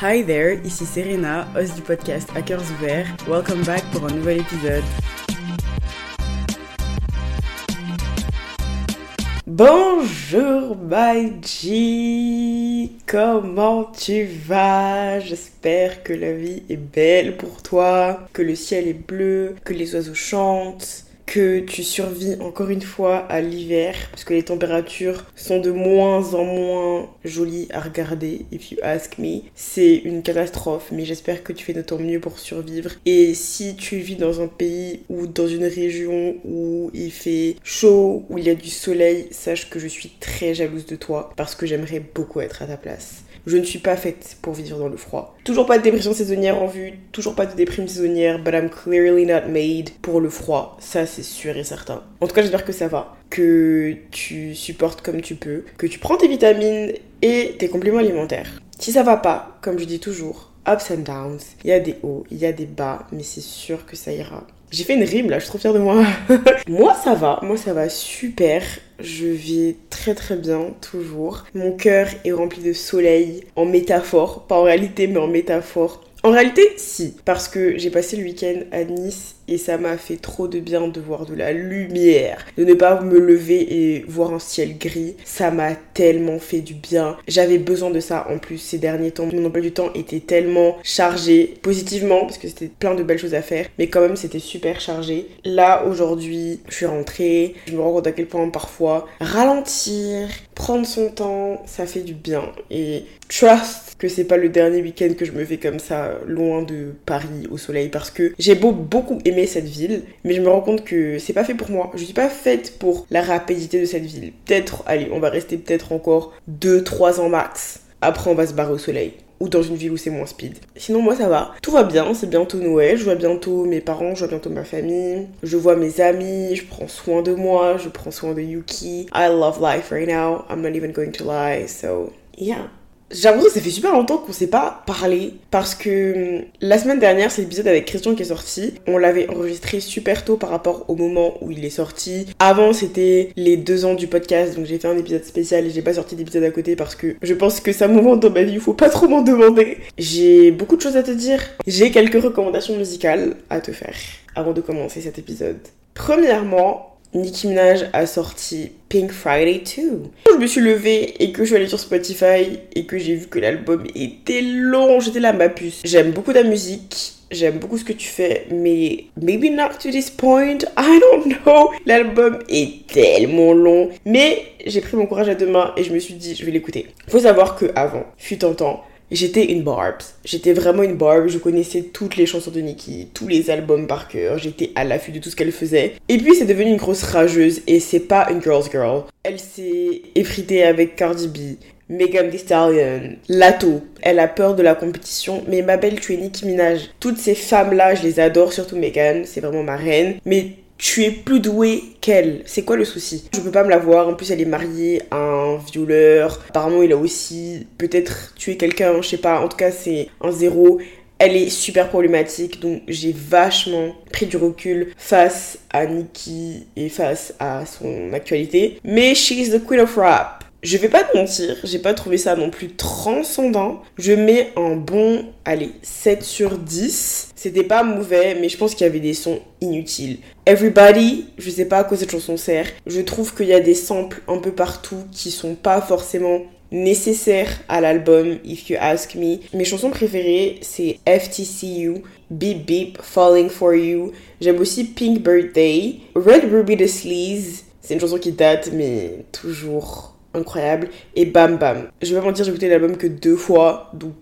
Hi there, ici Serena, host du podcast Hackers Ouverts. Welcome back pour un nouvel épisode. Bonjour G, comment tu vas? J'espère que la vie est belle pour toi, que le ciel est bleu, que les oiseaux chantent, que tu survis encore une fois à l'hiver parce que les températures sont de moins en moins jolies à regarder if you ask me. C'est une catastrophe mais j'espère que tu fais de ton mieux pour survivre. Et si tu vis dans un pays ou dans une région où il fait chaud où il y a du soleil sache que je suis très jalouse de toi parce que j'aimerais beaucoup être à ta place je ne suis pas faite pour vivre dans le froid. Toujours pas de dépression saisonnière en vue, toujours pas de déprime saisonnière, but I'm clearly not made pour le froid. Ça, c'est sûr et certain. En tout cas, j'espère que ça va, que tu supportes comme tu peux, que tu prends tes vitamines et tes compléments alimentaires. Si ça va pas, comme je dis toujours, ups and downs, il y a des hauts, il y a des bas, mais c'est sûr que ça ira. J'ai fait une rime là, je suis trop fière de moi. moi ça va, moi ça va super. Je vis très très bien toujours. Mon cœur est rempli de soleil en métaphore, pas en réalité mais en métaphore. En réalité, si, parce que j'ai passé le week-end à Nice et ça m'a fait trop de bien de voir de la lumière, de ne pas me lever et voir un ciel gris. Ça m'a tellement fait du bien. J'avais besoin de ça en plus ces derniers temps. Mon emploi du temps était tellement chargé positivement parce que c'était plein de belles choses à faire, mais quand même c'était super chargé. Là aujourd'hui, je suis rentrée, je me rends compte à quel point parfois ralentir, prendre son temps, ça fait du bien et trust que c'est pas le dernier week-end que je me fais comme ça loin de Paris au soleil parce que j'ai beau beaucoup cette ville, mais je me rends compte que c'est pas fait pour moi. Je suis pas faite pour la rapidité de cette ville. Peut-être, allez, on va rester peut-être encore 2-3 ans max. Après, on va se barrer au soleil ou dans une ville où c'est moins speed. Sinon, moi, ça va. Tout va bien, c'est bientôt Noël, je vois bientôt mes parents, je vois bientôt ma famille, je vois mes amis, je prends soin de moi, je prends soin de Yuki. I love life right now, I'm not even going to lie, so yeah. J'avoue que ça fait super longtemps qu'on s'est pas parlé parce que hum, la semaine dernière, c'est l'épisode avec Christian qui est sorti. On l'avait enregistré super tôt par rapport au moment où il est sorti. Avant, c'était les deux ans du podcast, donc j'ai fait un épisode spécial et j'ai pas sorti d'épisode à côté parce que je pense que un moment dans ma vie il faut pas trop m'en demander. J'ai beaucoup de choses à te dire. J'ai quelques recommandations musicales à te faire avant de commencer cet épisode. Premièrement, Nicki Minaj a sorti Pink Friday 2. Quand je me suis levée et que je suis allée sur Spotify et que j'ai vu que l'album était long, j'étais là ma puce. J'aime beaucoup ta musique, j'aime beaucoup ce que tu fais, mais maybe not to this point, I don't know. L'album est tellement long, mais j'ai pris mon courage à deux mains et je me suis dit, je vais l'écouter. Faut savoir que avant, fut un temps, J'étais une Barb. J'étais vraiment une Barb. Je connaissais toutes les chansons de Nicki, tous les albums par cœur. J'étais à l'affût de tout ce qu'elle faisait. Et puis c'est devenu une grosse rageuse et c'est pas une girl's girl. Elle s'est effritée avec Cardi B. Megan Thee Stallion, Lato, elle a peur de la compétition, mais ma belle, tu es Nicki Minaj. Toutes ces femmes-là, je les adore, surtout Megan, c'est vraiment ma reine. Mais tu es plus douée qu'elle. C'est quoi le souci? Je peux pas me la voir. En plus, elle est mariée à un violeur. Apparemment, il a aussi peut-être tué quelqu'un. Je sais pas. En tout cas, c'est un zéro. Elle est super problématique, donc j'ai vachement pris du recul face à Nikki et face à son actualité. Mais she's the queen of rap. Je vais pas te mentir, j'ai pas trouvé ça non plus transcendant. Je mets un bon, allez, 7 sur 10. C'était pas mauvais, mais je pense qu'il y avait des sons inutiles. Everybody, je sais pas à quoi cette chanson sert. Je trouve qu'il y a des samples un peu partout qui sont pas forcément nécessaires à l'album, if you ask me. Mes chansons préférées, c'est FTCU, Beep Beep, Falling For You. J'aime aussi Pink Birthday, Red Ruby the Sleaze. C'est une chanson qui date, mais toujours incroyable. Et Bam Bam. Je vais pas mentir, j'ai écouté l'album que deux fois, donc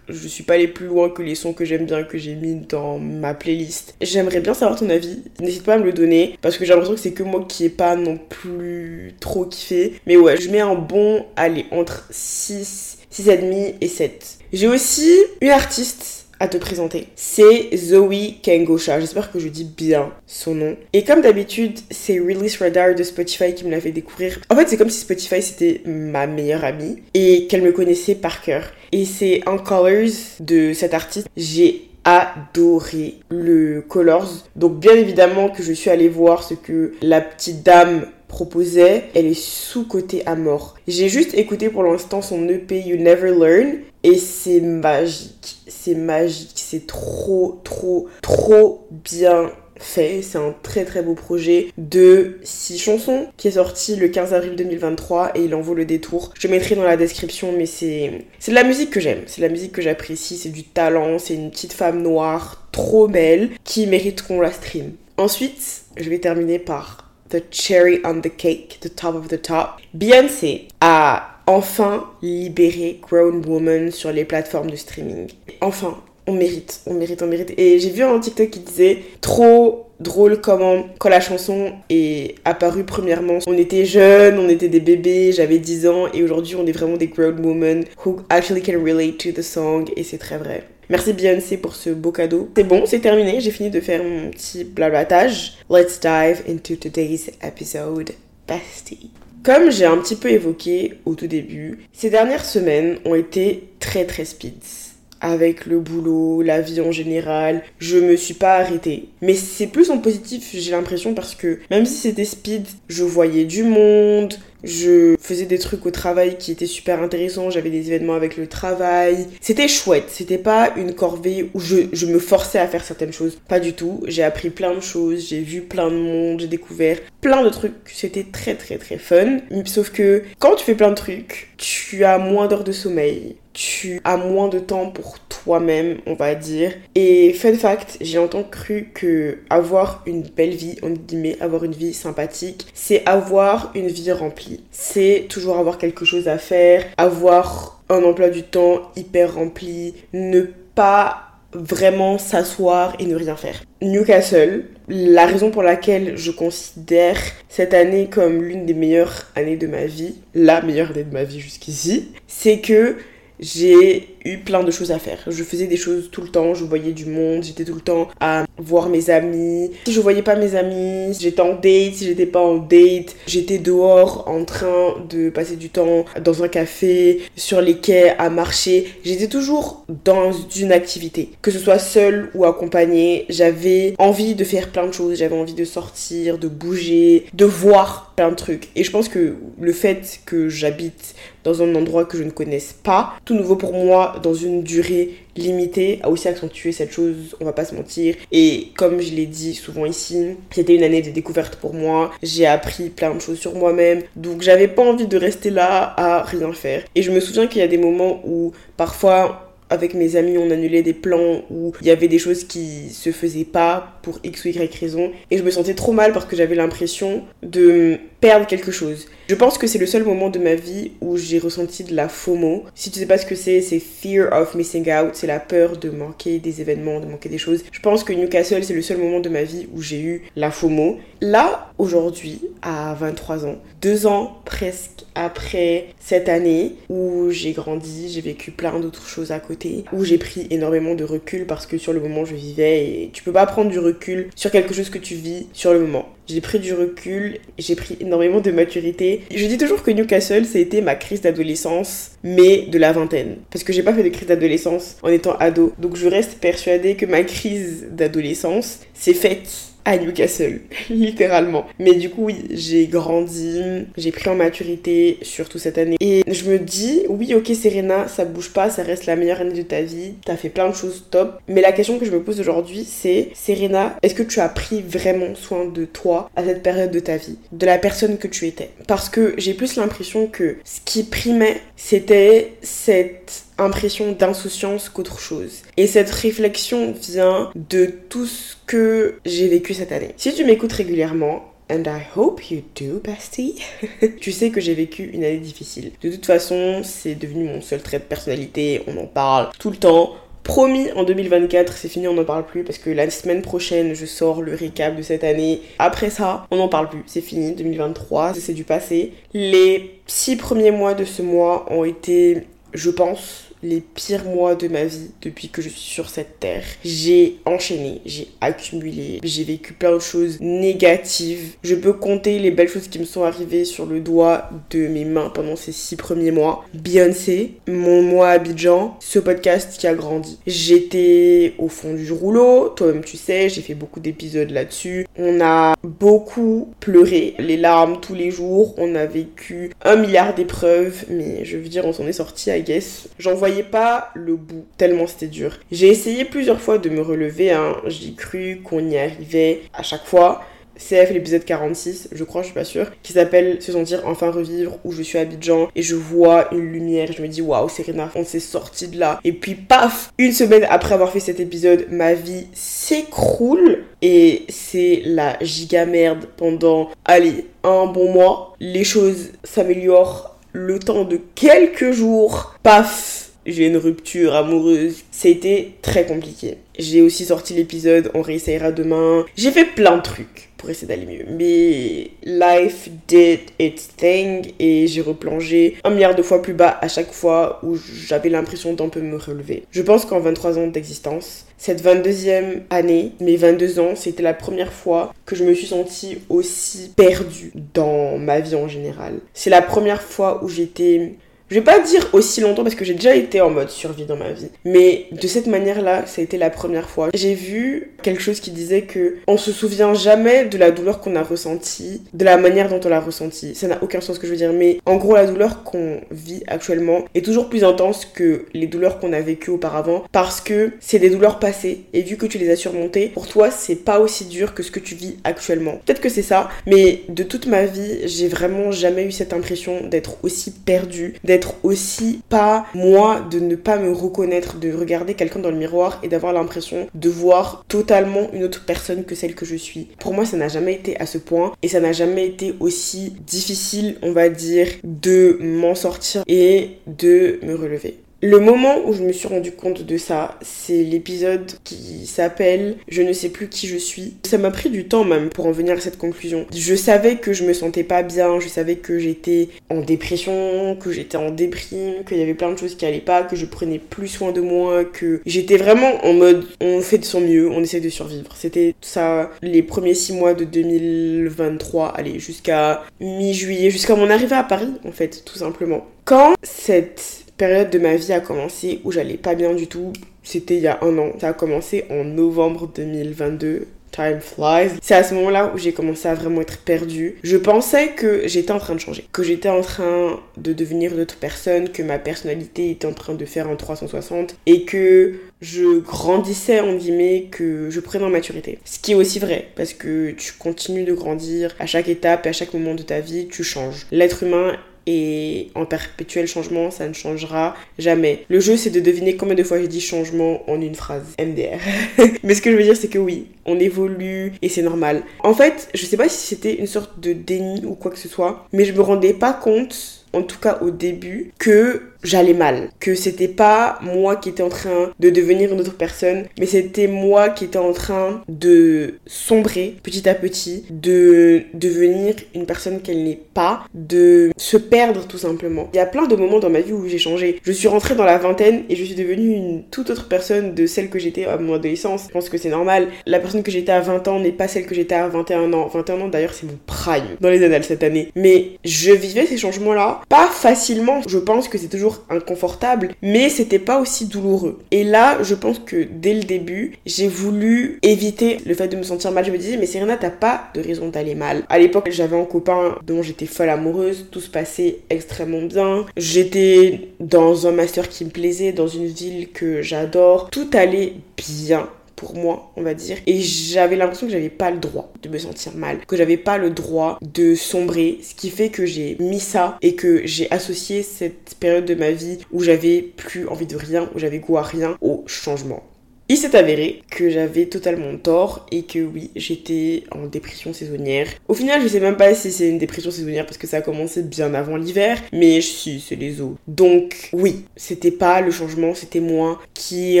je suis pas allée plus loin que les sons que j'aime bien, que j'ai mis dans ma playlist. J'aimerais bien savoir ton avis. N'hésite pas à me le donner, parce que j'ai l'impression que c'est que moi qui ai pas non plus trop kiffé. Mais ouais, je mets un bon, allez, entre 6, 6,5 et 7. J'ai aussi une artiste à te présenter. C'est Zoe Kengosha. J'espère que je dis bien son nom. Et comme d'habitude, c'est Release Radar de Spotify qui me l'a fait découvrir. En fait, c'est comme si Spotify c'était ma meilleure amie et qu'elle me connaissait par cœur. Et c'est un Colors de cet artiste. J'ai adoré le Colors. Donc bien évidemment que je suis allée voir ce que la petite dame proposait, elle est sous-cotée à mort. J'ai juste écouté pour l'instant son EP You Never Learn Et c'est magique, c'est magique, c'est trop, trop, trop bien fait. C'est un très très beau projet de 6 chansons qui est sorti le 15 avril 2023 et il en vaut le détour. Je mettrai dans la description, mais c'est c'est de la musique que j'aime, c'est de la musique que j'apprécie, c'est du talent, c'est une petite femme noire trop belle qui mérite qu'on la stream. Ensuite, je vais terminer par The Cherry on the Cake, The Top of the Top. Beyoncé a enfin libéré Grown Woman sur les plateformes de streaming. Enfin, on mérite, on mérite, on mérite. Et j'ai vu un TikTok qui disait trop drôle comment quand la chanson est apparue premièrement on était jeunes on était des bébés j'avais 10 ans et aujourd'hui on est vraiment des grown women who actually can relate to the song et c'est très vrai Merci Beyoncé pour ce beau cadeau. C'est bon, c'est terminé, j'ai fini de faire mon petit blablatage. Let's dive into today's episode. Bestie. Comme j'ai un petit peu évoqué au tout début, ces dernières semaines ont été très très speeds avec le boulot, la vie en général, je me suis pas arrêtée. Mais c'est plus en positif, j'ai l'impression, parce que même si c'était speed, je voyais du monde, je faisais des trucs au travail qui étaient super intéressants, j'avais des événements avec le travail. C'était chouette, c'était pas une corvée où je, je, me forçais à faire certaines choses. Pas du tout, j'ai appris plein de choses, j'ai vu plein de monde, j'ai découvert plein de trucs. C'était très très très fun. Sauf que quand tu fais plein de trucs, tu as moins d'heures de sommeil tu as moins de temps pour toi-même, on va dire. Et fun fact, j'ai longtemps cru que avoir une belle vie, on guillemets, avoir une vie sympathique, c'est avoir une vie remplie. C'est toujours avoir quelque chose à faire, avoir un emploi du temps hyper rempli, ne pas vraiment s'asseoir et ne rien faire. Newcastle, la raison pour laquelle je considère cette année comme l'une des meilleures années de ma vie, la meilleure année de ma vie jusqu'ici, c'est que j'ai eu plein de choses à faire. Je faisais des choses tout le temps, je voyais du monde, j'étais tout le temps à voir mes amis. Si je voyais pas mes amis, j'étais en date, si j'étais pas en date, j'étais dehors en train de passer du temps dans un café, sur les quais, à marcher. J'étais toujours dans une activité, que ce soit seule ou accompagnée. J'avais envie de faire plein de choses, j'avais envie de sortir, de bouger, de voir plein de trucs. Et je pense que le fait que j'habite dans un endroit que je ne connaisse pas, tout nouveau pour moi, dans une durée limitée, a aussi accentué cette chose, on va pas se mentir. Et comme je l'ai dit souvent ici, c'était une année de découverte pour moi. J'ai appris plein de choses sur moi-même. Donc j'avais pas envie de rester là à rien faire. Et je me souviens qu'il y a des moments où parfois avec mes amis, on annulait des plans où il y avait des choses qui se faisaient pas pour X ou Y raison. Et je me sentais trop mal parce que j'avais l'impression de perdre quelque chose. Je pense que c'est le seul moment de ma vie où j'ai ressenti de la FOMO. Si tu sais pas ce que c'est, c'est Fear of Missing Out, c'est la peur de manquer des événements, de manquer des choses. Je pense que Newcastle, c'est le seul moment de ma vie où j'ai eu la FOMO. Là, aujourd'hui, à 23 ans, deux ans presque après cette année où j'ai grandi, j'ai vécu plein d'autres choses à côté, où j'ai pris énormément de recul parce que sur le moment je vivais et tu peux pas prendre du recul sur quelque chose que tu vis sur le moment. J'ai pris du recul, j'ai pris énormément de maturité. Je dis toujours que Newcastle, été ma crise d'adolescence, mais de la vingtaine. Parce que j'ai pas fait de crise d'adolescence en étant ado. Donc je reste persuadée que ma crise d'adolescence s'est faite à Newcastle, littéralement. Mais du coup, oui, j'ai grandi, j'ai pris en maturité, surtout cette année. Et je me dis, oui, ok, Serena, ça bouge pas, ça reste la meilleure année de ta vie, t'as fait plein de choses top. Mais la question que je me pose aujourd'hui, c'est, Serena, est-ce que tu as pris vraiment soin de toi à cette période de ta vie, de la personne que tu étais? Parce que j'ai plus l'impression que ce qui primait, c'était cette impression d'insouciance qu'autre chose. Et cette réflexion vient de tout ce que j'ai vécu cette année. Si tu m'écoutes régulièrement, And I hope you do, bestie. tu sais que j'ai vécu une année difficile. De toute façon, c'est devenu mon seul trait de personnalité. On en parle tout le temps. Promis, en 2024, c'est fini, on n'en parle plus parce que la semaine prochaine, je sors le récap de cette année. Après ça, on n'en parle plus. C'est fini, 2023, c'est du passé. Les six premiers mois de ce mois ont été, je pense, les pires mois de ma vie depuis que je suis sur cette terre. J'ai enchaîné, j'ai accumulé, j'ai vécu plein de choses négatives. Je peux compter les belles choses qui me sont arrivées sur le doigt de mes mains pendant ces six premiers mois. Beyoncé, mon mois à Abidjan, ce podcast qui a grandi. J'étais au fond du rouleau, toi-même tu sais, j'ai fait beaucoup d'épisodes là-dessus. On a beaucoup pleuré, les larmes tous les jours. On a vécu un milliard d'épreuves, mais je veux dire, on s'en est sorti, I guess. J'en vois voyais pas le bout, tellement c'était dur. J'ai essayé plusieurs fois de me relever, hein. j'ai cru qu'on y arrivait à chaque fois. CF l'épisode 46, je crois, je suis pas sûre, qui s'appelle Se sentir enfin revivre, où je suis à Abidjan et je vois une lumière. Je me dis, waouh, Serena, on s'est sorti de là. Et puis, paf, une semaine après avoir fait cet épisode, ma vie s'écroule et c'est la giga merde pendant, allez, un bon mois. Les choses s'améliorent le temps de quelques jours. Paf, j'ai une rupture amoureuse. C'était très compliqué. J'ai aussi sorti l'épisode On réessayera demain. J'ai fait plein de trucs pour essayer d'aller mieux. Mais life did its thing et j'ai replongé un milliard de fois plus bas à chaque fois où j'avais l'impression d'un peu me relever. Je pense qu'en 23 ans d'existence, cette 22e année, mes 22 ans, c'était la première fois que je me suis sentie aussi perdue dans ma vie en général. C'est la première fois où j'étais je vais pas dire aussi longtemps parce que j'ai déjà été en mode survie dans ma vie. Mais de cette manière-là, ça a été la première fois. J'ai vu quelque chose qui disait que on se souvient jamais de la douleur qu'on a ressentie, de la manière dont on l'a ressentie. Ça n'a aucun sens ce que je veux dire. Mais en gros, la douleur qu'on vit actuellement est toujours plus intense que les douleurs qu'on a vécues auparavant parce que c'est des douleurs passées. Et vu que tu les as surmontées, pour toi, c'est pas aussi dur que ce que tu vis actuellement. Peut-être que c'est ça, mais de toute ma vie, j'ai vraiment jamais eu cette impression d'être aussi perdue, d'être aussi pas moi, de ne pas me reconnaître, de regarder quelqu'un dans le miroir et d'avoir l'impression de voir totalement une autre personne que celle que je suis. Pour moi, ça n'a jamais été à ce point et ça n'a jamais été aussi difficile, on va dire, de m'en sortir et de me relever. Le moment où je me suis rendu compte de ça, c'est l'épisode qui s'appelle Je ne sais plus qui je suis. Ça m'a pris du temps même pour en venir à cette conclusion. Je savais que je me sentais pas bien, je savais que j'étais en dépression, que j'étais en déprime, qu'il y avait plein de choses qui allaient pas, que je prenais plus soin de moi, que j'étais vraiment en mode on fait de son mieux, on essaie de survivre. C'était ça les premiers six mois de 2023, allez, jusqu'à mi-juillet, jusqu'à mon arrivée à Paris en fait, tout simplement. Quand cette période de ma vie a commencé où j'allais pas bien du tout. C'était il y a un an. Ça a commencé en novembre 2022. Time flies. C'est à ce moment-là où j'ai commencé à vraiment être perdue. Je pensais que j'étais en train de changer, que j'étais en train de devenir une autre personne, que ma personnalité était en train de faire un 360 et que je grandissais en guillemets, que je prenais en maturité. Ce qui est aussi vrai parce que tu continues de grandir à chaque étape et à chaque moment de ta vie, tu changes. L'être humain et en perpétuel changement, ça ne changera jamais. Le jeu, c'est de deviner combien de fois j'ai dit changement en une phrase. MDR. Mais ce que je veux dire, c'est que oui, on évolue et c'est normal. En fait, je sais pas si c'était une sorte de déni ou quoi que ce soit, mais je me rendais pas compte, en tout cas au début, que j'allais mal, que c'était pas moi qui étais en train de devenir une autre personne, mais c'était moi qui étais en train de sombrer petit à petit, de devenir une personne qu'elle n'est pas, de se perdre tout simplement. Il y a plein de moments dans ma vie où j'ai changé. Je suis rentrée dans la vingtaine et je suis devenue une toute autre personne de celle que j'étais à mon adolescence. Je pense que c'est normal. La personne que j'étais à 20 ans n'est pas celle que j'étais à 21 ans. 21 ans d'ailleurs c'est mon prime dans les annales cette année. Mais je vivais ces changements là pas facilement. Je pense que c'est toujours inconfortable, mais c'était pas aussi douloureux. Et là, je pense que dès le début, j'ai voulu éviter le fait de me sentir mal. Je me disais, mais Serena, t'as pas de raison d'aller mal. À l'époque, j'avais un copain dont j'étais folle amoureuse, tout se passait extrêmement bien. J'étais dans un master qui me plaisait, dans une ville que j'adore. Tout allait bien pour moi, on va dire. Et j'avais l'impression que j'avais pas le droit de me sentir mal, que j'avais pas le droit de sombrer, ce qui fait que j'ai mis ça et que j'ai associé cette période de ma vie où j'avais plus envie de rien, où j'avais goût à rien au changement. Il s'est avéré que j'avais totalement tort et que oui, j'étais en dépression saisonnière. Au final, je sais même pas si c'est une dépression saisonnière parce que ça a commencé bien avant l'hiver, mais si, c'est les eaux. Donc oui, c'était pas le changement, c'était moi qui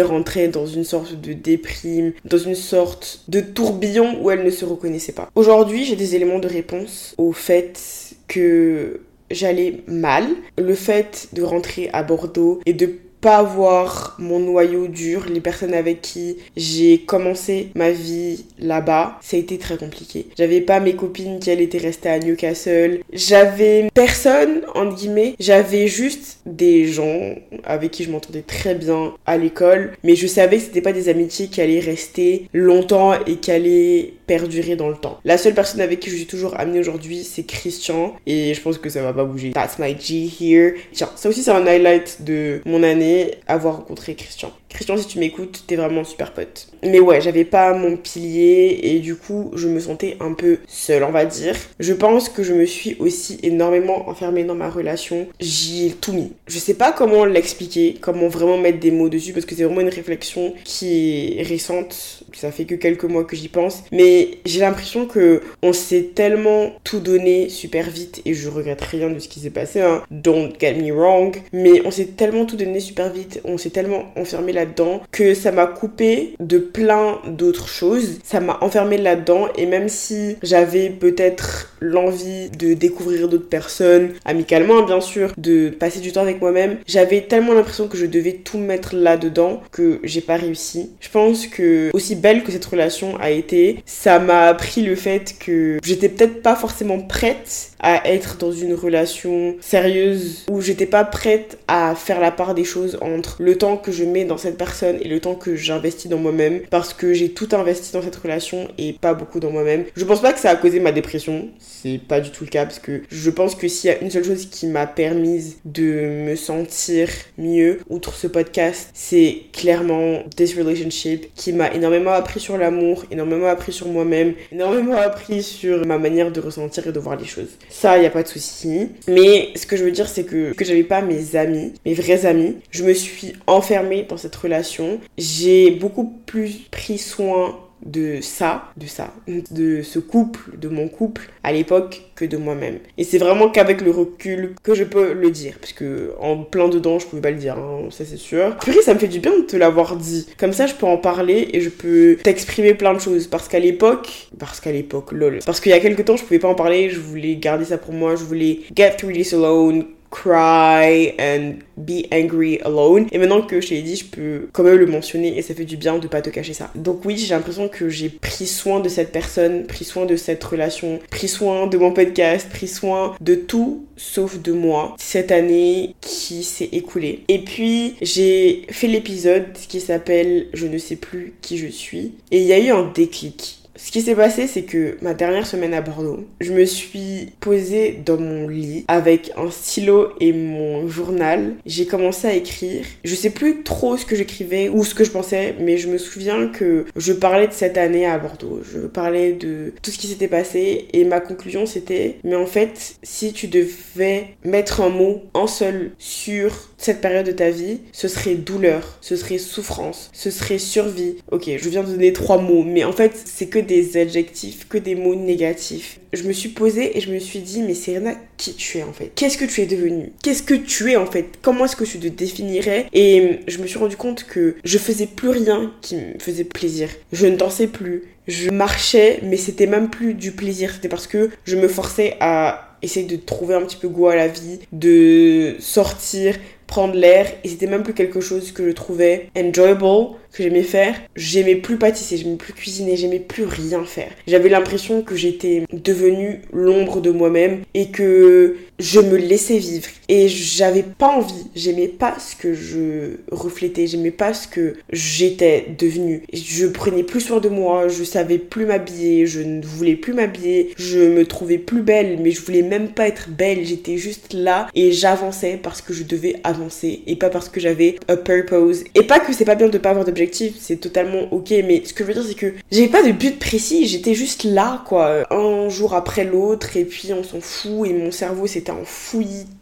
rentrais dans une sorte de déprime, dans une sorte de tourbillon où elle ne se reconnaissait pas. Aujourd'hui, j'ai des éléments de réponse au fait que j'allais mal, le fait de rentrer à Bordeaux et de pas avoir mon noyau dur, les personnes avec qui j'ai commencé ma vie là-bas, ça a été très compliqué. J'avais pas mes copines qui elles étaient restées à Newcastle. J'avais personne, entre guillemets. J'avais juste des gens avec qui je m'entendais très bien à l'école, mais je savais que c'était pas des amitiés qui allaient rester longtemps et qui allaient perdurer dans le temps. La seule personne avec qui je suis toujours amie aujourd'hui, c'est Christian. Et je pense que ça va pas bouger. That's my G here. Tiens, ça aussi, c'est un highlight de mon année, avoir rencontré Christian. Christian, si tu m'écoutes, t'es vraiment super pote. Mais ouais, j'avais pas mon pilier et du coup, je me sentais un peu seule, on va dire. Je pense que je me suis aussi énormément enfermée dans ma relation. J'y ai tout mis. Je sais pas comment l'expliquer, comment vraiment mettre des mots dessus parce que c'est vraiment une réflexion qui est récente. Ça fait que quelques mois que j'y pense. Mais j'ai l'impression que on s'est tellement tout donné super vite et je regrette rien de ce qui s'est passé, hein. Don't get me wrong. Mais on s'est tellement tout donné super vite, on s'est tellement enfermé là-dedans que ça m'a coupé de plein d'autres choses. Ça m'a enfermé là-dedans et même si j'avais peut-être l'envie de découvrir d'autres personnes, amicalement bien sûr, de passer du temps avec moi-même, j'avais tellement l'impression que je devais tout mettre là-dedans que j'ai pas réussi. Je pense que aussi belle que cette relation a été, ça m'a appris le fait que j'étais peut-être pas forcément prête à être dans une relation sérieuse où j'étais pas prête à faire la part des choses entre le temps que je mets dans cette personne et le temps que j'investis dans moi-même parce que j'ai tout investi dans cette relation et pas beaucoup dans moi-même. Je pense pas que ça a causé ma dépression, c'est pas du tout le cas parce que je pense que s'il y a une seule chose qui m'a permise de me sentir mieux outre ce podcast, c'est clairement this relationship qui m'a énormément appris sur l'amour, énormément appris sur moi-même, énormément appris sur ma manière de ressentir et de voir les choses. Ça, y a pas de souci. Mais ce que je veux dire, c'est que que j'avais pas mes amis, mes vrais amis, je me suis enfermée dans cette relation. J'ai beaucoup plus pris soin de ça, de ça, de ce couple, de mon couple à l'époque que de moi-même. Et c'est vraiment qu'avec le recul que je peux le dire, puisque en plein dedans je pouvais pas le dire, hein, ça c'est sûr. Purée, ça me fait du bien de te l'avoir dit. Comme ça je peux en parler et je peux t'exprimer plein de choses. Parce qu'à l'époque, parce qu'à l'époque, lol. Parce qu'il y a quelques temps je pouvais pas en parler, je voulais garder ça pour moi, je voulais get through this alone, cry and be angry alone. Et maintenant que je t'ai dit, je peux quand même le mentionner et ça fait du bien de pas te cacher ça. Donc oui, j'ai l'impression que j'ai pris soin de cette personne, pris soin de cette relation, pris soin de mon podcast, pris soin de tout sauf de moi cette année qui s'est écoulée. Et puis j'ai fait l'épisode qui s'appelle Je ne sais plus qui je suis et il y a eu un déclic ce qui s'est passé, c'est que ma dernière semaine à Bordeaux, je me suis posée dans mon lit avec un stylo et mon journal. J'ai commencé à écrire. Je sais plus trop ce que j'écrivais ou ce que je pensais, mais je me souviens que je parlais de cette année à Bordeaux. Je parlais de tout ce qui s'était passé et ma conclusion c'était, mais en fait, si tu devais mettre un mot, en seul, sur cette période de ta vie, ce serait douleur, ce serait souffrance, ce serait survie. Ok, je viens de donner trois mots, mais en fait, c'est que des adjectifs, que des mots négatifs. Je me suis posée et je me suis dit, mais Serena, qui tu es en fait? Qu'est-ce que tu es devenu Qu'est-ce que tu es en fait? Comment est-ce que tu te définirais? Et je me suis rendu compte que je faisais plus rien qui me faisait plaisir. Je ne dansais plus. Je marchais, mais c'était même plus du plaisir. C'était parce que je me forçais à essayer de trouver un petit peu goût à la vie, de sortir, prendre l'air et c'était même plus quelque chose que je trouvais enjoyable, que j'aimais faire. J'aimais plus pâtisser, j'aimais plus cuisiner, j'aimais plus rien faire. J'avais l'impression que j'étais devenue l'ombre de moi-même et que je me laissais vivre et j'avais pas envie, j'aimais pas ce que je reflétais, j'aimais pas ce que j'étais devenue. Je prenais plus soin de moi, je savais plus m'habiller, je ne voulais plus m'habiller, je me trouvais plus belle mais je voulais même pas être belle, j'étais juste là et j'avançais parce que je devais avancer et pas parce que j'avais a purpose. Et pas que c'est pas bien de pas avoir c'est totalement ok mais ce que je veux dire c'est que j'avais pas de but précis, j'étais juste là quoi, un jour après l'autre et puis on s'en fout et mon cerveau c'était en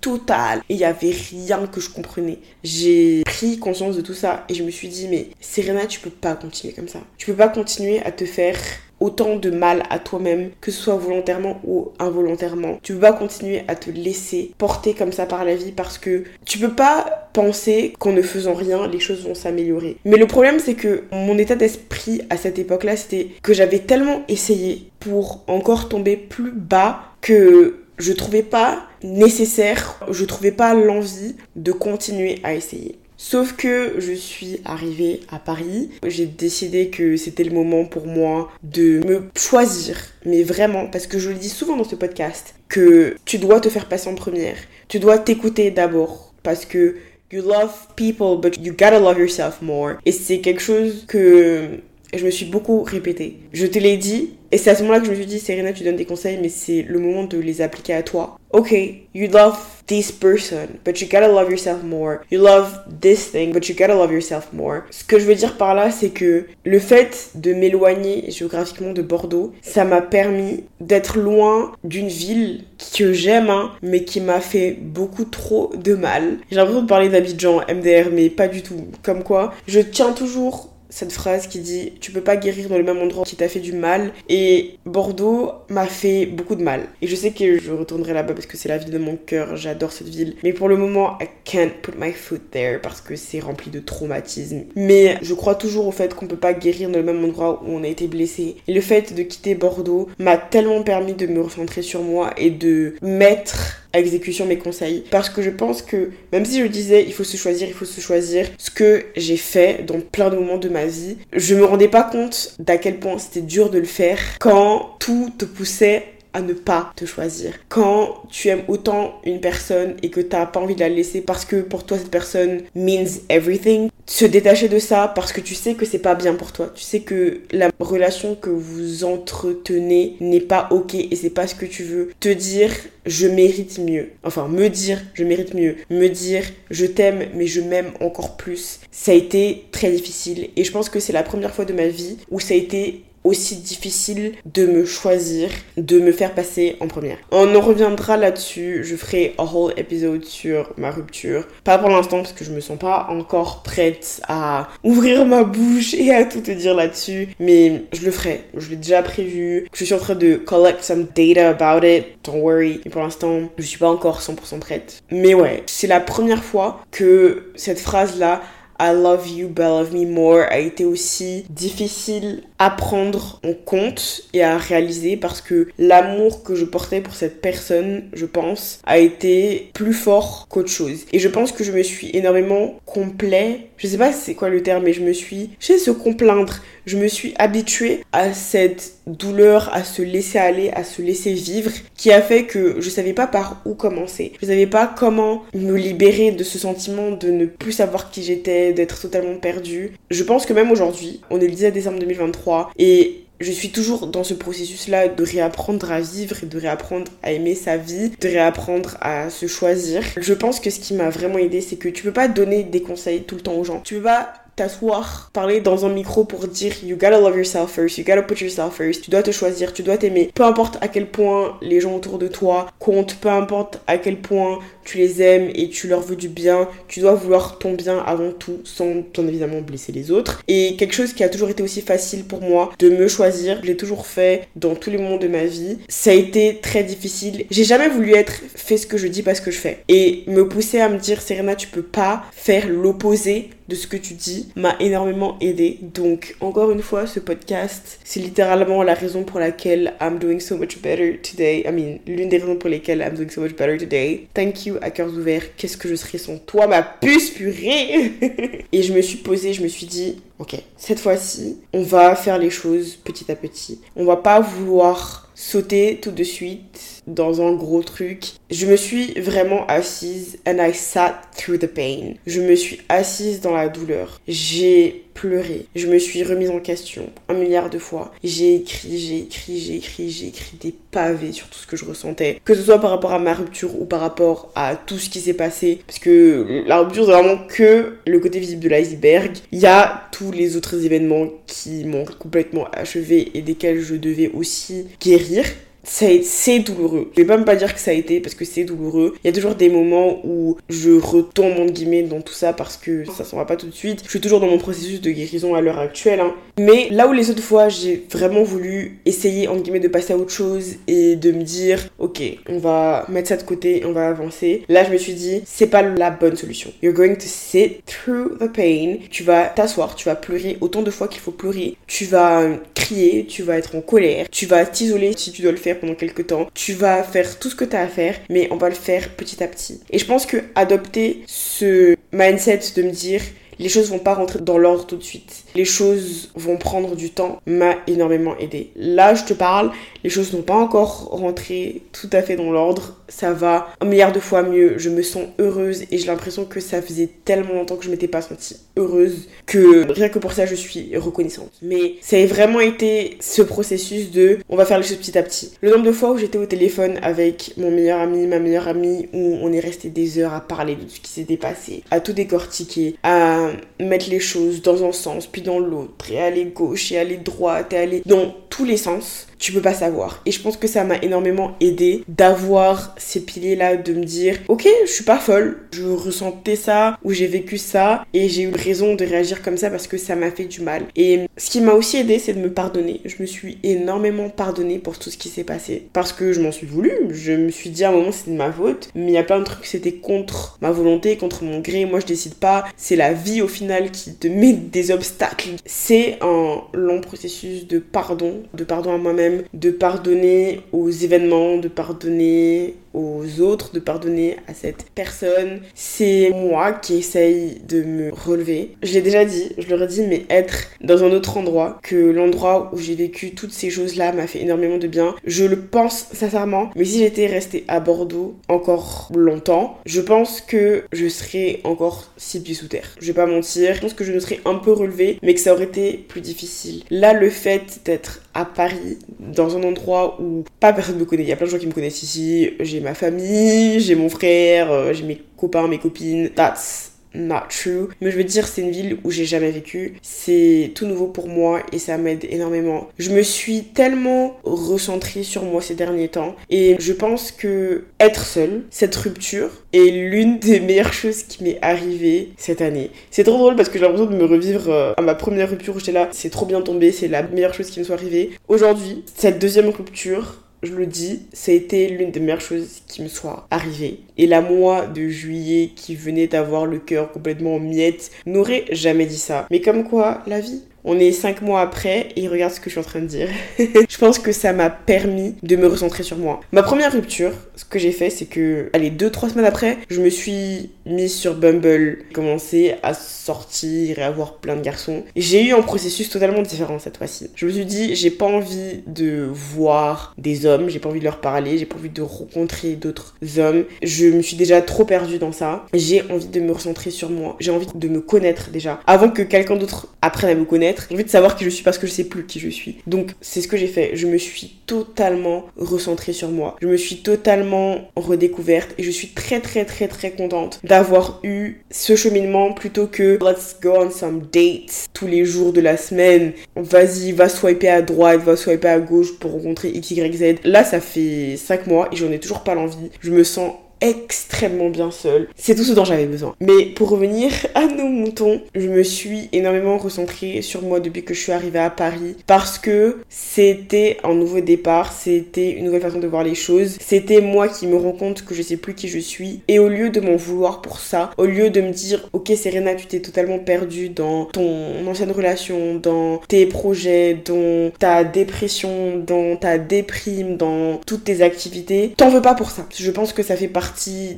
total et il y avait rien que je comprenais. J'ai pris conscience de tout ça et je me suis dit mais Serena tu peux pas continuer comme ça. Tu peux pas continuer à te faire autant de mal à toi-même, que ce soit volontairement ou involontairement. Tu peux pas continuer à te laisser porter comme ça par la vie parce que tu peux pas penser qu'en ne faisant rien, les choses vont s'améliorer. Mais le problème, c'est que mon état d'esprit à cette époque-là, c'était que j'avais tellement essayé pour encore tomber plus bas que je trouvais pas nécessaire, je trouvais pas l'envie de continuer à essayer. Sauf que je suis arrivée à Paris, j'ai décidé que c'était le moment pour moi de me choisir, mais vraiment, parce que je le dis souvent dans ce podcast, que tu dois te faire passer en première, tu dois t'écouter d'abord, parce que you love people, but you gotta love yourself more. Et c'est quelque chose que je me suis beaucoup répété. Je te l'ai dit, et c'est à ce moment-là que je me suis dit, Serena, tu donnes des conseils, mais c'est le moment de les appliquer à toi. Ok, you love this person, but you gotta love yourself more. You love this thing, but you gotta love yourself more. Ce que je veux dire par là, c'est que le fait de m'éloigner géographiquement de Bordeaux, ça m'a permis d'être loin d'une ville que j'aime, hein, mais qui m'a fait beaucoup trop de mal. J'ai l'impression de parler d'Abidjan, MDR, mais pas du tout. Comme quoi, je tiens toujours cette phrase qui dit tu peux pas guérir dans le même endroit qui t'a fait du mal. Et Bordeaux m'a fait beaucoup de mal. Et je sais que je retournerai là-bas parce que c'est la ville de mon cœur. J'adore cette ville. Mais pour le moment I can't put my foot there parce que c'est rempli de traumatismes. Mais je crois toujours au fait qu'on peut pas guérir dans le même endroit où on a été blessé. Et le fait de quitter Bordeaux m'a tellement permis de me recentrer sur moi et de mettre exécution mes conseils. Parce que je pense que même si je disais il faut se choisir, il faut se choisir, ce que j'ai fait dans plein de moments de ma vie, je me rendais pas compte d'à quel point c'était dur de le faire quand tout te poussait à ne pas te choisir. Quand tu aimes autant une personne et que t'as pas envie de la laisser parce que pour toi cette personne means everything, se détacher de ça parce que tu sais que c'est pas bien pour toi. Tu sais que la relation que vous entretenez n'est pas ok et c'est pas ce que tu veux. Te dire je mérite mieux. Enfin, me dire je mérite mieux. Me dire je t'aime mais je m'aime encore plus. Ça a été très difficile et je pense que c'est la première fois de ma vie où ça a été aussi difficile de me choisir, de me faire passer en première. On en reviendra là-dessus, je ferai un whole épisode sur ma rupture. Pas pour l'instant parce que je me sens pas encore prête à ouvrir ma bouche et à tout te dire là-dessus, mais je le ferai. Je l'ai déjà prévu. Je suis en train de collect some data about it. Don't worry. Et pour l'instant, je suis pas encore 100% prête. Mais ouais, c'est la première fois que cette phrase-là I love you, but love me more a été aussi difficile à prendre en compte et à réaliser parce que l'amour que je portais pour cette personne, je pense, a été plus fort qu'autre chose. Et je pense que je me suis énormément complet. Je sais pas c'est quoi le terme, mais je me suis, je sais se complaindre. Je me suis habituée à cette douleur, à se laisser aller, à se laisser vivre, qui a fait que je savais pas par où commencer. Je savais pas comment me libérer de ce sentiment de ne plus savoir qui j'étais, d'être totalement perdue. Je pense que même aujourd'hui, on est le 10 décembre 2023 et je suis toujours dans ce processus-là de réapprendre à vivre de réapprendre à aimer sa vie, de réapprendre à se choisir. Je pense que ce qui m'a vraiment aidé, c'est que tu peux pas donner des conseils tout le temps aux gens. Tu peux pas t'asseoir, parler dans un micro pour dire you gotta love yourself first, you gotta put yourself first, tu dois te choisir, tu dois t'aimer. Peu importe à quel point les gens autour de toi comptent, peu importe à quel point tu les aimes et tu leur veux du bien, tu dois vouloir ton bien avant tout sans évidemment blesser les autres. Et quelque chose qui a toujours été aussi facile pour moi de me choisir, je l'ai toujours fait dans tous les moments de ma vie, ça a été très difficile. J'ai jamais voulu être fait ce que je dis parce que je fais. Et me pousser à me dire Serena, tu peux pas faire l'opposé de ce que tu dis m'a énormément aidé. Donc, encore une fois, ce podcast, c'est littéralement la raison pour laquelle I'm doing so much better today. I mean, l'une des raisons pour lesquelles I'm doing so much better today. Thank you à cœurs ouverts. Qu'est-ce que je serais sans toi, ma puce purée Et je me suis posée, je me suis dit, ok, cette fois-ci, on va faire les choses petit à petit. On va pas vouloir sauter tout de suite dans un gros truc. Je me suis vraiment assise and I sat through the pain. Je me suis assise dans la douleur. J'ai pleuré. Je me suis remise en question un milliard de fois. J'ai écrit, j'ai écrit, j'ai écrit, j'ai écrit des pavés sur tout ce que je ressentais. Que ce soit par rapport à ma rupture ou par rapport à tout ce qui s'est passé. Parce que la rupture, c'est vraiment que le côté visible de l'iceberg. Il y a tous les autres événements qui m'ont complètement achevé et desquels je devais aussi guérir c'est douloureux. Je vais pas me pas dire que ça a été parce que c'est douloureux. Il y a toujours des moments où je retombe en guillemets dans tout ça parce que ça s'en va pas tout de suite. Je suis toujours dans mon processus de guérison à l'heure actuelle. Hein. Mais là où les autres fois j'ai vraiment voulu essayer guillemets de passer à autre chose et de me dire ok on va mettre ça de côté, on va avancer. Là je me suis dit c'est pas la bonne solution. You're going to sit through the pain. Tu vas t'asseoir, tu vas pleurer autant de fois qu'il faut pleurer. Tu vas crier, tu vas être en colère, tu vas t'isoler si tu dois le faire pendant quelques temps. Tu vas faire tout ce que tu as à faire, mais on va le faire petit à petit. Et je pense que adopter ce mindset de me dire les choses vont pas rentrer dans l'ordre tout de suite. Les choses vont prendre du temps, m'a énormément aidé. Là, je te parle, Les choses n'ont pas encore rentré tout à fait dans l'ordre. Ça va un milliard de fois mieux. Je me sens heureuse et j'ai l'impression que ça faisait tellement longtemps que je m'étais pas sentie heureuse que rien que pour ça, je suis reconnaissante. Mais ça a vraiment été ce processus de on va faire les choses petit à petit. Le nombre de fois où j'étais au téléphone avec mon meilleur ami, ma meilleure amie, où on est resté des heures à parler de ce qui s'était passé, à tout décortiquer, à mettre les choses dans un sens puis l'autre, et aller gauche et aller droite et aller dans tous les sens tu peux pas savoir. Et je pense que ça m'a énormément aidé d'avoir ces piliers-là, de me dire, ok, je suis pas folle, je ressentais ça, ou j'ai vécu ça, et j'ai eu raison de réagir comme ça parce que ça m'a fait du mal. Et ce qui m'a aussi aidé, c'est de me pardonner. Je me suis énormément pardonné pour tout ce qui s'est passé. Parce que je m'en suis voulu, je me suis dit à un moment c'est de ma faute, mais il y a plein de trucs c'était contre ma volonté, contre mon gré, moi je décide pas, c'est la vie au final qui te met des obstacles. C'est un long processus de pardon, de pardon à moi-même de pardonner aux événements, de pardonner aux autres, de pardonner à cette personne. C'est moi qui essaye de me relever. Je l'ai déjà dit, je leur ai dit, mais être dans un autre endroit que l'endroit où j'ai vécu toutes ces choses-là m'a fait énormément de bien. Je le pense sincèrement, mais si j'étais restée à Bordeaux encore longtemps, je pense que je serais encore six pieds sous terre. Je vais pas mentir, je pense que je me serais un peu relevée, mais que ça aurait été plus difficile. Là, le fait d'être à Paris, dans un endroit où pas personne me connaît, il y a plein de gens qui me connaissent ici, ma famille, j'ai mon frère, euh, j'ai mes copains, mes copines. That's not true. Mais je veux dire, c'est une ville où j'ai jamais vécu. C'est tout nouveau pour moi et ça m'aide énormément. Je me suis tellement recentrée sur moi ces derniers temps et je pense que être seule, cette rupture, est l'une des meilleures choses qui m'est arrivée cette année. C'est trop drôle parce que j'ai l'impression de me revivre euh, à ma première rupture où j'étais là, c'est trop bien tombé, c'est la meilleure chose qui me soit arrivée. Aujourd'hui, cette deuxième rupture, je le dis, ça a été l'une des meilleures choses qui me soit arrivée. Et la mois de juillet qui venait d'avoir le cœur complètement en miettes n'aurait jamais dit ça. Mais comme quoi, la vie, on est cinq mois après et regarde ce que je suis en train de dire. je pense que ça m'a permis de me recentrer sur moi. Ma première rupture, ce que j'ai fait, c'est que, allez, deux, trois semaines après, je me suis mise sur Bumble, commencé à sortir et à voir plein de garçons. J'ai eu un processus totalement différent cette fois-ci. Je me suis dit, j'ai pas envie de voir des hommes, j'ai pas envie de leur parler, j'ai pas envie de rencontrer d'autres hommes. Je me suis déjà trop perdue dans ça. J'ai envie de me recentrer sur moi. J'ai envie de me connaître déjà. Avant que quelqu'un d'autre apprenne à me connaître, j'ai envie de savoir qui je suis parce que je sais plus qui je suis. Donc c'est ce que j'ai fait. Je me suis totalement recentrée sur moi. Je me suis totalement redécouverte et je suis très très très très contente d'avoir eu ce cheminement plutôt que let's go on some dates tous les jours de la semaine. Vas-y, va swiper à droite, va swiper à gauche pour rencontrer X, Y, Z. Là, ça fait 5 mois et j'en ai toujours pas l'envie. Je me sens extrêmement bien seule. C'est tout ce dont j'avais besoin. Mais pour revenir à nos moutons, je me suis énormément recentrée sur moi depuis que je suis arrivée à Paris parce que c'était un nouveau départ, c'était une nouvelle façon de voir les choses, c'était moi qui me rends compte que je sais plus qui je suis et au lieu de m'en vouloir pour ça, au lieu de me dire OK Serena, tu t'es totalement perdue dans ton ancienne relation, dans tes projets, dans ta dépression, dans ta déprime, dans toutes tes activités, t'en veux pas pour ça. Je pense que ça fait partie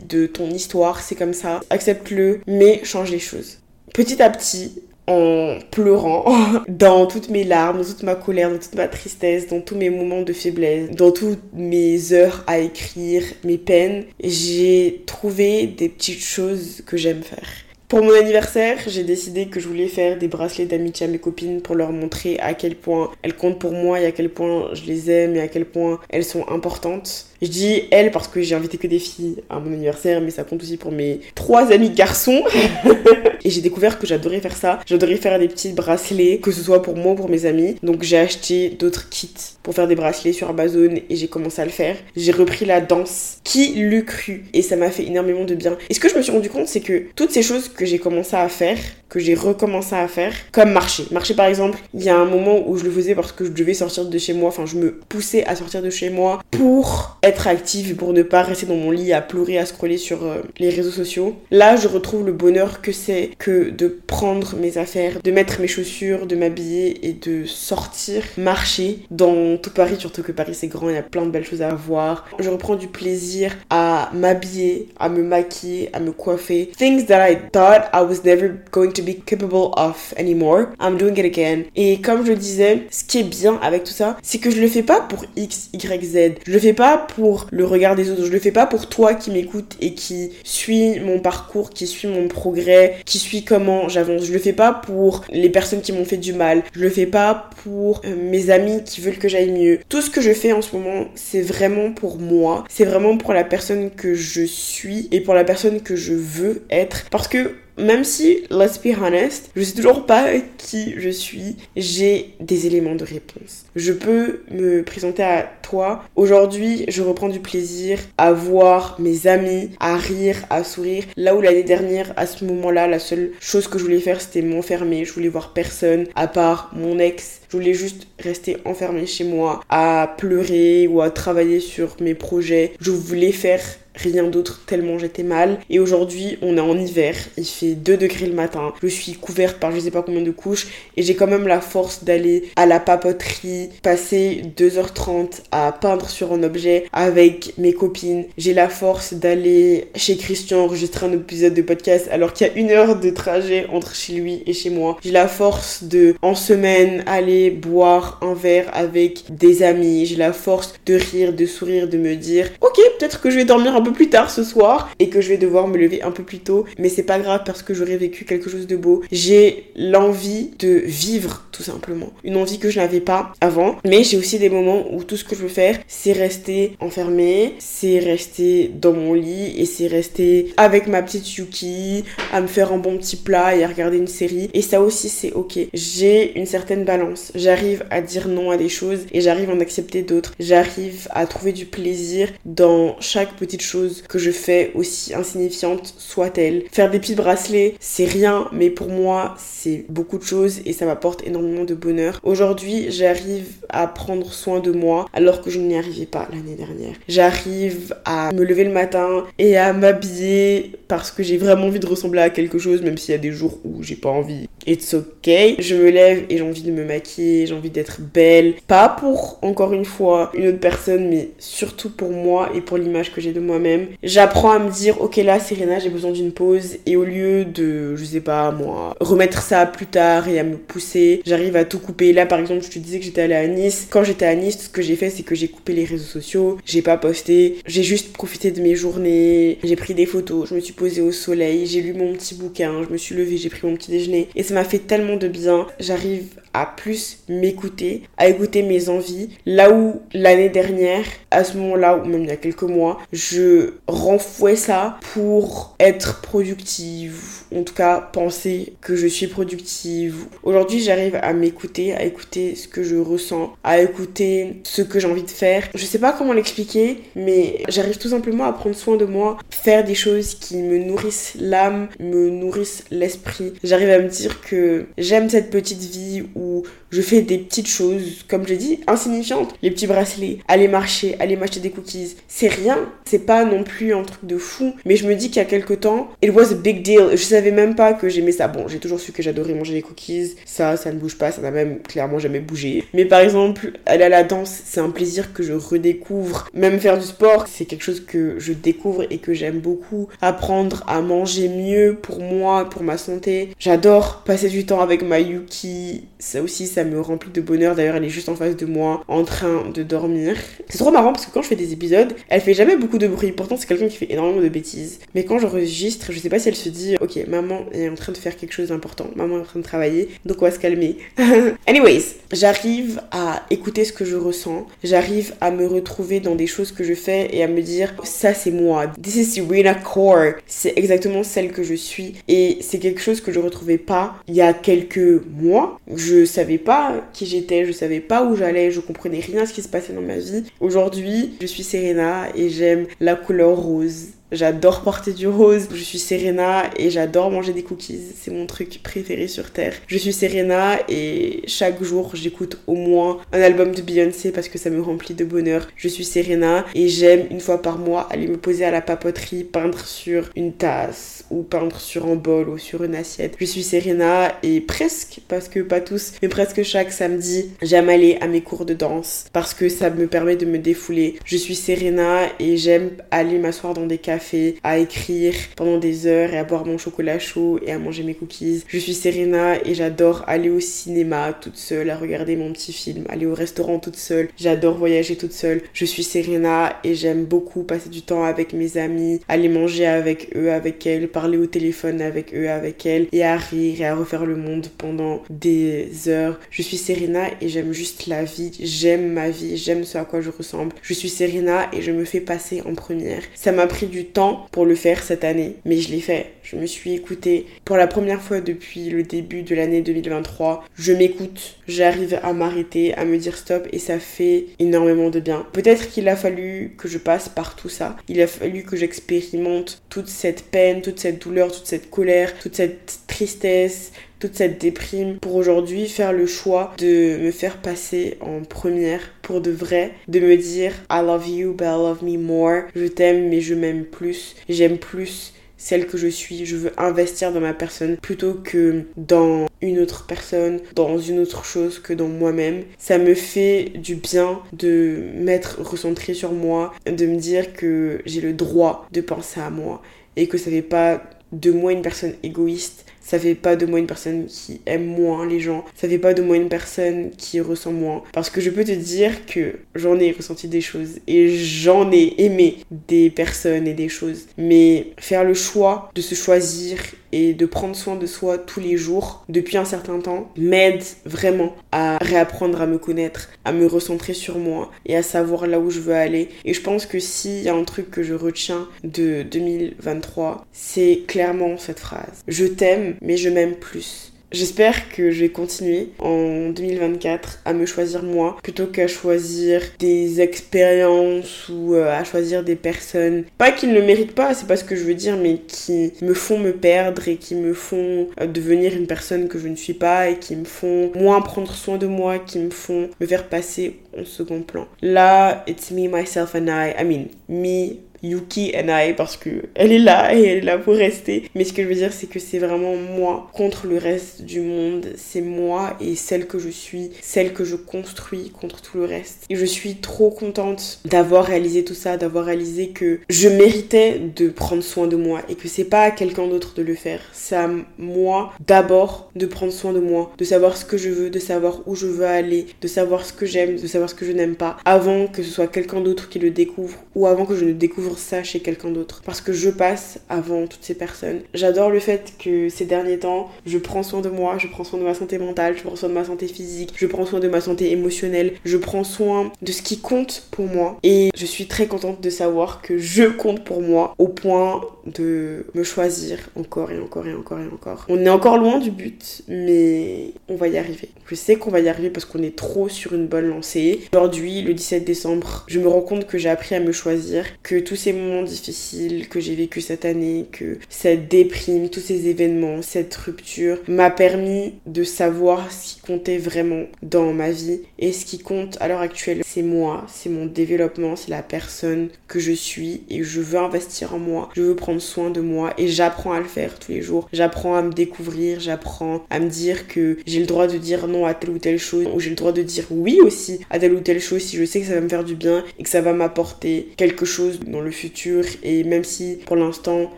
de ton histoire, c'est comme ça. Accepte-le, mais change les choses. Petit à petit, en pleurant, dans toutes mes larmes, dans toute ma colère, dans toute ma tristesse, dans tous mes moments de faiblesse, dans toutes mes heures à écrire, mes peines, j'ai trouvé des petites choses que j'aime faire. Pour mon anniversaire, j'ai décidé que je voulais faire des bracelets d'amitié à mes copines pour leur montrer à quel point elles comptent pour moi et à quel point je les aime et à quel point elles sont importantes. Je dis elles parce que j'ai invité que des filles à mon anniversaire, mais ça compte aussi pour mes trois amis garçons. et j'ai découvert que j'adorais faire ça. J'adorais faire des petits bracelets, que ce soit pour moi ou pour mes amis. Donc j'ai acheté d'autres kits pour faire des bracelets sur Amazon et j'ai commencé à le faire. J'ai repris la danse. Qui l'eût cru Et ça m'a fait énormément de bien. Et ce que je me suis rendu compte, c'est que toutes ces choses que j'ai commencé à faire, que j'ai recommencé à faire, comme marcher. Marcher par exemple, il y a un moment où je le faisais parce que je devais sortir de chez moi, enfin je me poussais à sortir de chez moi pour être active, pour ne pas rester dans mon lit à pleurer, à scroller sur euh, les réseaux sociaux. Là, je retrouve le bonheur que c'est que de prendre mes affaires, de mettre mes chaussures, de m'habiller et de sortir, marcher dans tout Paris, surtout que Paris c'est grand, il y a plein de belles choses à voir. Je reprends du plaisir à m'habiller, à me maquiller, à me coiffer. Things that I thought I was never going to be capable of anymore. I'm doing it again. Et comme je le disais, ce qui est bien avec tout ça, c'est que je le fais pas pour X, Y, Z. Je le fais pas pour le regard des autres. Je le fais pas pour toi qui m'écoute et qui suit mon parcours, qui suit mon progrès, qui suit comment j'avance. Je le fais pas pour les personnes qui m'ont fait du mal. Je le fais pas pour euh, mes amis qui veulent que j'aille mieux. Tout ce que je fais en ce moment, c'est vraiment pour moi. C'est vraiment pour la personne que je suis et pour la personne que je veux être. Parce que même si, let's be honest, je sais toujours pas qui je suis, j'ai des éléments de réponse. Je peux me présenter à toi. Aujourd'hui, je reprends du plaisir à voir mes amis, à rire, à sourire. Là où l'année dernière, à ce moment-là, la seule chose que je voulais faire, c'était m'enfermer. Je voulais voir personne à part mon ex. Je voulais juste rester enfermée chez moi, à pleurer ou à travailler sur mes projets. Je voulais faire rien d'autre tellement j'étais mal. Et aujourd'hui, on est en hiver, il fait 2 degrés le matin, je suis couverte par je sais pas combien de couches et j'ai quand même la force d'aller à la papoterie, passer 2h30 à peindre sur un objet avec mes copines. J'ai la force d'aller chez Christian enregistrer un épisode de podcast alors qu'il y a une heure de trajet entre chez lui et chez moi. J'ai la force de, en semaine, aller boire un verre avec des amis. J'ai la force de rire, de sourire, de me dire, ok, peut-être que je vais dormir un peu plus tard ce soir et que je vais devoir me lever un peu plus tôt. Mais c'est pas grave parce que j'aurais vécu quelque chose de beau. J'ai l'envie de vivre tout simplement. Une envie que je n'avais pas avant. Mais j'ai aussi des moments où tout ce que je veux faire, c'est rester enfermé, c'est rester dans mon lit et c'est rester avec ma petite Yuki, à me faire un bon petit plat et à regarder une série. Et ça aussi, c'est ok. J'ai une certaine balance. J'arrive à dire non à des choses et j'arrive à en accepter d'autres. J'arrive à trouver du plaisir dans chaque petite chose que je fais, aussi insignifiante soit-elle. Faire des petits bracelets, c'est rien, mais pour moi, c'est beaucoup de choses et ça m'apporte énormément de bonheur. Aujourd'hui, j'arrive à prendre soin de moi alors que je n'y arrivais pas l'année dernière. J'arrive à me lever le matin et à m'habiller parce que j'ai vraiment envie de ressembler à quelque chose, même s'il y a des jours où j'ai pas envie. It's okay. Je me lève et j'ai envie de me maquiller, j'ai envie d'être belle. Pas pour, encore une fois, une autre personne, mais surtout pour moi et pour l'image que j'ai de moi-même. J'apprends à me dire, ok là Serena, j'ai besoin d'une pause. Et au lieu de, je sais pas moi, remettre ça plus tard et à me pousser, j'arrive à tout couper. Là par exemple, je te disais que j'étais allée à Nice. Quand j'étais à Nice, ce que j'ai fait, c'est que j'ai coupé les réseaux sociaux, j'ai pas posté, j'ai juste profité de mes journées, j'ai pris des photos, je me suis posée au soleil, j'ai lu mon petit bouquin, je me suis levée, j'ai pris mon petit déjeuner. Et ça m'a fait tellement de bien. J'arrive à plus m'écouter, à écouter mes envies. Là où l'année dernière, à ce moment-là, ou même il y a quelques mois, je renfouais ça pour être productive, en tout cas penser que je suis productive. Aujourd'hui, j'arrive à m'écouter, à écouter ce que je ressens, à écouter ce que j'ai envie de faire. Je sais pas comment l'expliquer, mais j'arrive tout simplement à prendre soin de moi, faire des choses qui me nourrissent l'âme, me nourrissent l'esprit. J'arrive à me dire que j'aime cette petite vie où je fais des petites choses, comme je dis, insignifiantes. Les petits bracelets, aller marcher, aller m'acheter des cookies. C'est rien, c'est pas non plus un truc de fou. Mais je me dis qu'il y a quelques temps, it was a big deal. Je savais même pas que j'aimais ça. Bon, j'ai toujours su que j'adorais manger les cookies. Ça, ça ne bouge pas, ça n'a même clairement jamais bougé. Mais par exemple, aller à la danse, c'est un plaisir que je redécouvre. Même faire du sport, c'est quelque chose que je découvre et que j'aime beaucoup. Apprendre à manger mieux pour moi, pour ma santé. J'adore passer du temps avec ma Yuki ça aussi, ça me remplit de bonheur. D'ailleurs, elle est juste en face de moi, en train de dormir. C'est trop marrant parce que quand je fais des épisodes, elle fait jamais beaucoup de bruit. Pourtant, c'est quelqu'un qui fait énormément de bêtises. Mais quand j'enregistre, je sais pas si elle se dit, ok, maman est en train de faire quelque chose d'important. Maman est en train de travailler, donc on va se calmer. Anyways, j'arrive à écouter ce que je ressens. J'arrive à me retrouver dans des choses que je fais et à me dire, ça c'est moi. This is Serena Core. C'est exactement celle que je suis. Et c'est quelque chose que je retrouvais pas il y a quelques mois. Je savais pas qui j'étais, je savais pas où j'allais, je comprenais rien à ce qui se passait dans ma vie. Aujourd'hui, je suis Serena et j'aime la couleur rose J'adore porter du rose. Je suis Serena et j'adore manger des cookies. C'est mon truc préféré sur Terre. Je suis Serena et chaque jour j'écoute au moins un album de Beyoncé parce que ça me remplit de bonheur. Je suis Serena et j'aime une fois par mois aller me poser à la papoterie, peindre sur une tasse ou peindre sur un bol ou sur une assiette. Je suis Serena et presque, parce que pas tous, mais presque chaque samedi, j'aime aller à mes cours de danse parce que ça me permet de me défouler. Je suis Serena et j'aime aller m'asseoir dans des cafés, à écrire pendant des heures et à boire mon chocolat chaud et à manger mes cookies. Je suis Serena et j'adore aller au cinéma toute seule, à regarder mon petit film, aller au restaurant toute seule. J'adore voyager toute seule. Je suis Serena et j'aime beaucoup passer du temps avec mes amis, aller manger avec eux, avec elles, parler au téléphone avec eux, avec elles et à rire et à refaire le monde pendant des heures. Je suis Serena et j'aime juste la vie. J'aime ma vie, j'aime ce à quoi je ressemble. Je suis Serena et je me fais passer en première. Ça m'a pris du temps pour le faire cette année, mais je l'ai fait. Je me suis écoutée pour la première fois depuis le début de l'année 2023. Je m'écoute, j'arrive à m'arrêter, à me dire stop et ça fait énormément de bien. Peut-être qu'il a fallu que je passe par tout ça. Il a fallu que j'expérimente toute cette peine, toute cette douleur, toute cette colère, toute cette tristesse, toute cette déprime pour aujourd'hui faire le choix de me faire passer en première pour de vrai, de me dire I love you but I love me more. Je t'aime mais je m'aime plus, j'aime plus celle que je suis, je veux investir dans ma personne plutôt que dans une autre personne, dans une autre chose que dans moi-même. Ça me fait du bien de m'être recentré sur moi, de me dire que j'ai le droit de penser à moi et que ça fait pas de moi une personne égoïste, ça fait pas de moi une personne qui aime moins les gens, ça fait pas de moi une personne qui ressent moins. Parce que je peux te dire que j'en ai ressenti des choses et j'en ai aimé des personnes et des choses. Mais faire le choix de se choisir et de prendre soin de soi tous les jours depuis un certain temps m'aide vraiment à réapprendre à me connaître, à me recentrer sur moi et à savoir là où je veux aller. Et je pense que s'il y a un truc que je retiens de 2023, c'est clairement cette phrase. Je t'aime mais je m'aime plus. J'espère que je vais continuer en 2024 à me choisir moi plutôt qu'à choisir des expériences ou euh, à choisir des personnes. Pas qu'ils ne le méritent pas, c'est pas ce que je veux dire, mais qui me font me perdre et qui me font euh, devenir une personne que je ne suis pas et qui me font moins prendre soin de moi, qui me font me faire passer en second plan. Là, it's me, myself and I. I mean, me, Yuki and I parce que elle est là et elle est là pour rester. Mais ce que je veux dire, c'est que c'est vraiment moi contre le reste du monde. C'est moi et celle que je suis, celle que je construis contre tout le reste. Et je suis trop contente d'avoir réalisé tout ça, d'avoir réalisé que je méritais de prendre soin de moi et que c'est pas à quelqu'un d'autre de le faire. C'est à moi d'abord de prendre soin de moi, de savoir ce que je veux, de savoir où je veux aller, de savoir ce que j'aime, de savoir ce que je n'aime pas, avant que ce soit quelqu'un d'autre qui le découvre ou avant que je ne découvre ça chez quelqu'un d'autre. Parce que je passe avant toutes ces personnes. J'adore le fait que ces derniers temps, je prends soin de moi, je prends soin de ma santé mentale, je prends soin de ma santé physique, je prends soin de ma santé émotionnelle, je prends soin de ce qui compte pour moi. Et je suis très contente de savoir que je compte pour moi au point de me choisir encore et encore et encore et encore. On est encore loin du but, mais on va y arriver. Je sais qu'on va y arriver parce qu'on est trop sur une bonne lancée. Aujourd'hui, le 17 décembre, je me rends compte que j'ai appris à me choisir, que tous ces moments difficiles que j'ai vécu cette année, que cette déprime, tous ces événements, cette rupture m'a permis de savoir ce qui comptait vraiment dans ma vie. Et ce qui compte à l'heure actuelle, c'est moi, c'est mon développement, c'est la personne que je suis et je veux investir en moi. Je veux prendre soin de moi et j'apprends à le faire tous les jours. J'apprends à me découvrir, j'apprends à me dire que j'ai le droit de dire non à telle ou telle chose ou j'ai le droit de dire oui aussi à telle ou telle chose si je sais que ça va me faire du bien et que ça va m'apporter quelque chose dans le futur et même si pour l'instant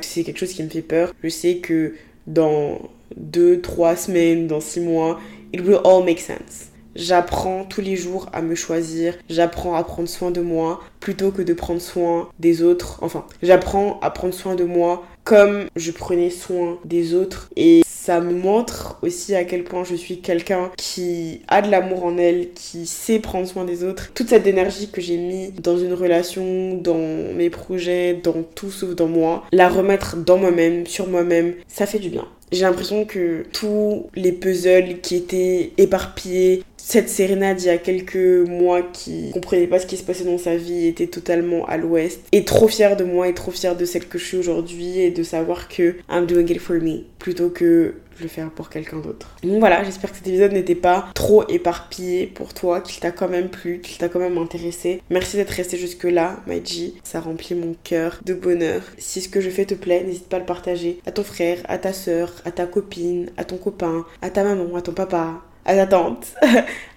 c'est quelque chose qui me fait peur, je sais que dans deux, trois semaines, dans six mois, it will all make sense. J'apprends tous les jours à me choisir, j'apprends à prendre soin de moi plutôt que de prendre soin des autres. Enfin, j'apprends à prendre soin de moi comme je prenais soin des autres et ça montre aussi à quel point je suis quelqu'un qui a de l'amour en elle, qui sait prendre soin des autres. Toute cette énergie que j'ai mis dans une relation, dans mes projets, dans tout sauf dans moi, la remettre dans moi-même, sur moi-même, ça fait du bien. J'ai l'impression que tous les puzzles qui étaient éparpillés cette Serena d'il y a quelques mois qui comprenait pas ce qui se passait dans sa vie, était totalement à l'ouest, et trop fière de moi et trop fière de celle que je suis aujourd'hui et de savoir que I'm doing it for me plutôt que le faire pour quelqu'un d'autre. Donc voilà, j'espère que cet épisode n'était pas trop éparpillé pour toi, qu'il t'a quand même plu, qu'il t'a quand même intéressé. Merci d'être resté jusque là, Maiji. Ça remplit mon cœur de bonheur. Si ce que je fais te plaît, n'hésite pas à le partager à ton frère, à ta soeur, à ta copine, à ton copain, à ta maman, à ton papa, à ta tante,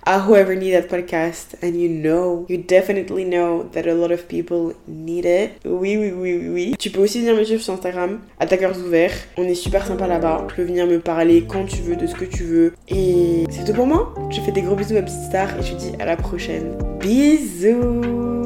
à whoever need that podcast. And you know, you definitely know that a lot of people need it. Oui, oui, oui, oui. Tu peux aussi venir me suivre sur Instagram, attaqueurs ouverts. On est super sympa là-bas. Tu peux venir me parler quand tu veux, de ce que tu veux. Et c'est tout pour moi. Je fais des gros bisous, ma petite star, et je te dis à la prochaine. Bisous